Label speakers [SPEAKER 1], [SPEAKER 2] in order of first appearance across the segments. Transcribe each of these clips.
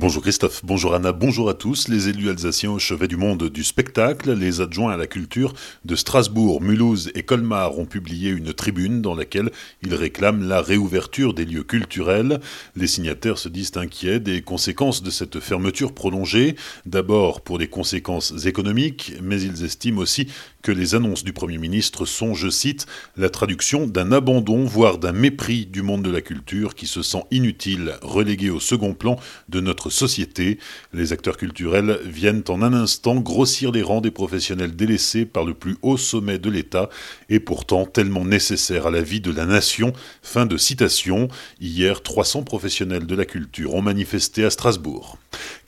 [SPEAKER 1] Bonjour Christophe, bonjour Anna, bonjour à tous. Les élus alsaciens au chevet du monde du spectacle, les adjoints à la culture de Strasbourg, Mulhouse et Colmar ont publié une tribune dans laquelle ils réclament la réouverture des lieux culturels. Les signataires se disent inquiets des conséquences de cette fermeture prolongée, d'abord pour des conséquences économiques, mais ils estiment aussi que les annonces du Premier ministre sont, je cite, la traduction d'un abandon, voire d'un mépris du monde de la culture qui se sent inutile, relégué au second plan de notre société. Les acteurs culturels viennent en un instant grossir les rangs des professionnels délaissés par le plus haut sommet de l'État et pourtant tellement nécessaires à la vie de la nation. Fin de citation. Hier, 300 professionnels de la culture ont manifesté à Strasbourg.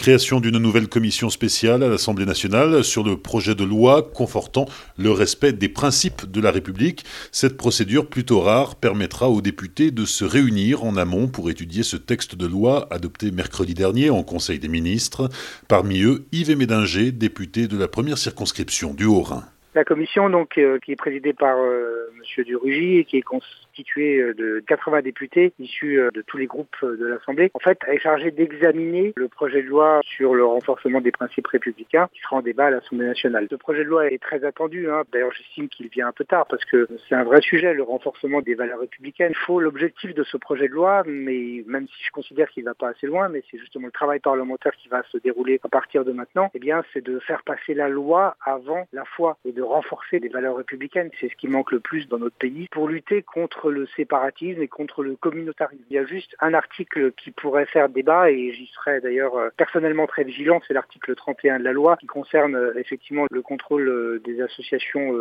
[SPEAKER 1] Création d'une nouvelle commission spéciale à l'Assemblée nationale sur le projet de loi confortant le respect des principes de la République. Cette procédure plutôt rare permettra aux députés de se réunir en amont pour étudier ce texte de loi adopté mercredi dernier en Conseil des ministres. Parmi eux, Yves Médinger, député de la première circonscription du Haut-Rhin.
[SPEAKER 2] La commission, donc, euh, qui est présidée par euh, M. Durugy et qui est constituée euh, de 80 députés issus de tous les groupes de l'Assemblée, en fait, est chargée d'examiner le projet de loi sur le renforcement des principes républicains qui sera en débat à l'Assemblée nationale. Ce projet de loi est très attendu. Hein. D'ailleurs, j'estime qu'il vient un peu tard parce que c'est un vrai sujet, le renforcement des valeurs républicaines. Il faut l'objectif de ce projet de loi, mais même si je considère qu'il ne va pas assez loin, mais c'est justement le travail parlementaire qui va se dérouler à partir de maintenant, eh bien, c'est de faire passer la loi avant la foi et de renforcer les valeurs républicaines. C'est ce qui manque le plus dans notre pays pour lutter contre le séparatisme et contre le communautarisme. Il y a juste un article qui pourrait faire débat et j'y serais d'ailleurs euh, personnellement très vigilant, c'est l'article 31 de la loi qui concerne euh, effectivement le contrôle euh, des associations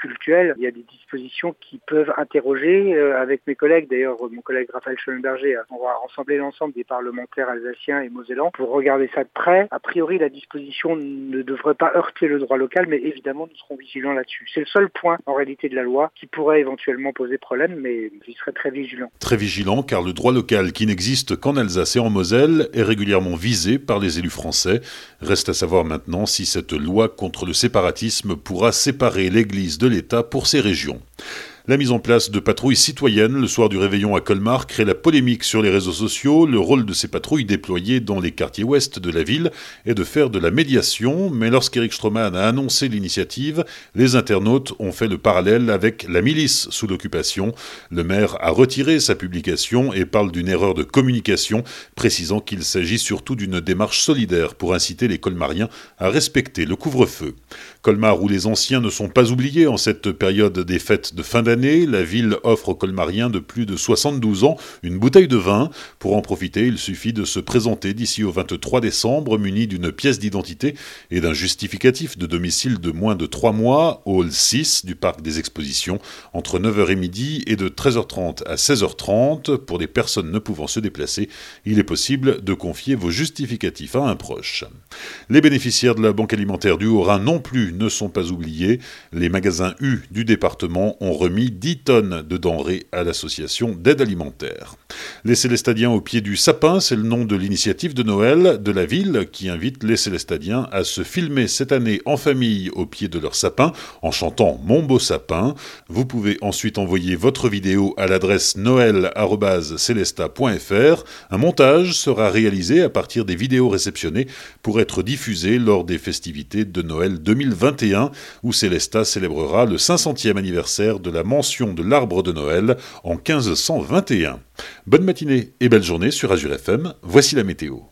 [SPEAKER 2] culturelles. Il y a des dispositions qui peuvent interroger avec mes collègues, d'ailleurs mon collègue Raphaël Schellenberger, on va rassembler l'ensemble des parlementaires alsaciens et mosellans pour regarder ça de près. A priori, la disposition ne devrait pas heurter le droit local, mais évidemment, nous serons là-dessus. C'est le seul point en réalité de la loi qui pourrait éventuellement poser problème, mais j'y serais très vigilant.
[SPEAKER 1] Très vigilant car le droit local qui n'existe qu'en Alsace et en Moselle est régulièrement visé par les élus français. Reste à savoir maintenant si cette loi contre le séparatisme pourra séparer l'Église de l'État pour ces régions. La mise en place de patrouilles citoyennes le soir du réveillon à Colmar crée la polémique sur les réseaux sociaux. Le rôle de ces patrouilles déployées dans les quartiers ouest de la ville est de faire de la médiation, mais lorsqu'Eric Stroman a annoncé l'initiative, les internautes ont fait le parallèle avec la milice sous l'occupation. Le maire a retiré sa publication et parle d'une erreur de communication, précisant qu'il s'agit surtout d'une démarche solidaire pour inciter les colmariens à respecter le couvre-feu. Colmar où les anciens ne sont pas oubliés en cette période des fêtes de fin d'année la ville offre aux colmariens de plus de 72 ans une bouteille de vin. Pour en profiter, il suffit de se présenter d'ici au 23 décembre muni d'une pièce d'identité et d'un justificatif de domicile de moins de 3 mois, hall 6 du parc des expositions, entre 9h et midi et de 13h30 à 16h30. Pour des personnes ne pouvant se déplacer, il est possible de confier vos justificatifs à un proche. Les bénéficiaires de la Banque alimentaire du Haut-Rhin non plus ne sont pas oubliés. Les magasins U du département ont remis 10 tonnes de denrées à l'association d'aide alimentaire. Les Célestadiens au pied du sapin, c'est le nom de l'initiative de Noël de la ville qui invite les Célestadiens à se filmer cette année en famille au pied de leur sapin en chantant Mon beau sapin. Vous pouvez ensuite envoyer votre vidéo à l'adresse noël.celesta.fr. Un montage sera réalisé à partir des vidéos réceptionnées pour être diffusé lors des festivités de Noël 2021 où Célesta célébrera le 500e anniversaire de la mention de l'arbre de Noël en 1521. Bonne matinée et belle journée sur Azure FM, voici la météo.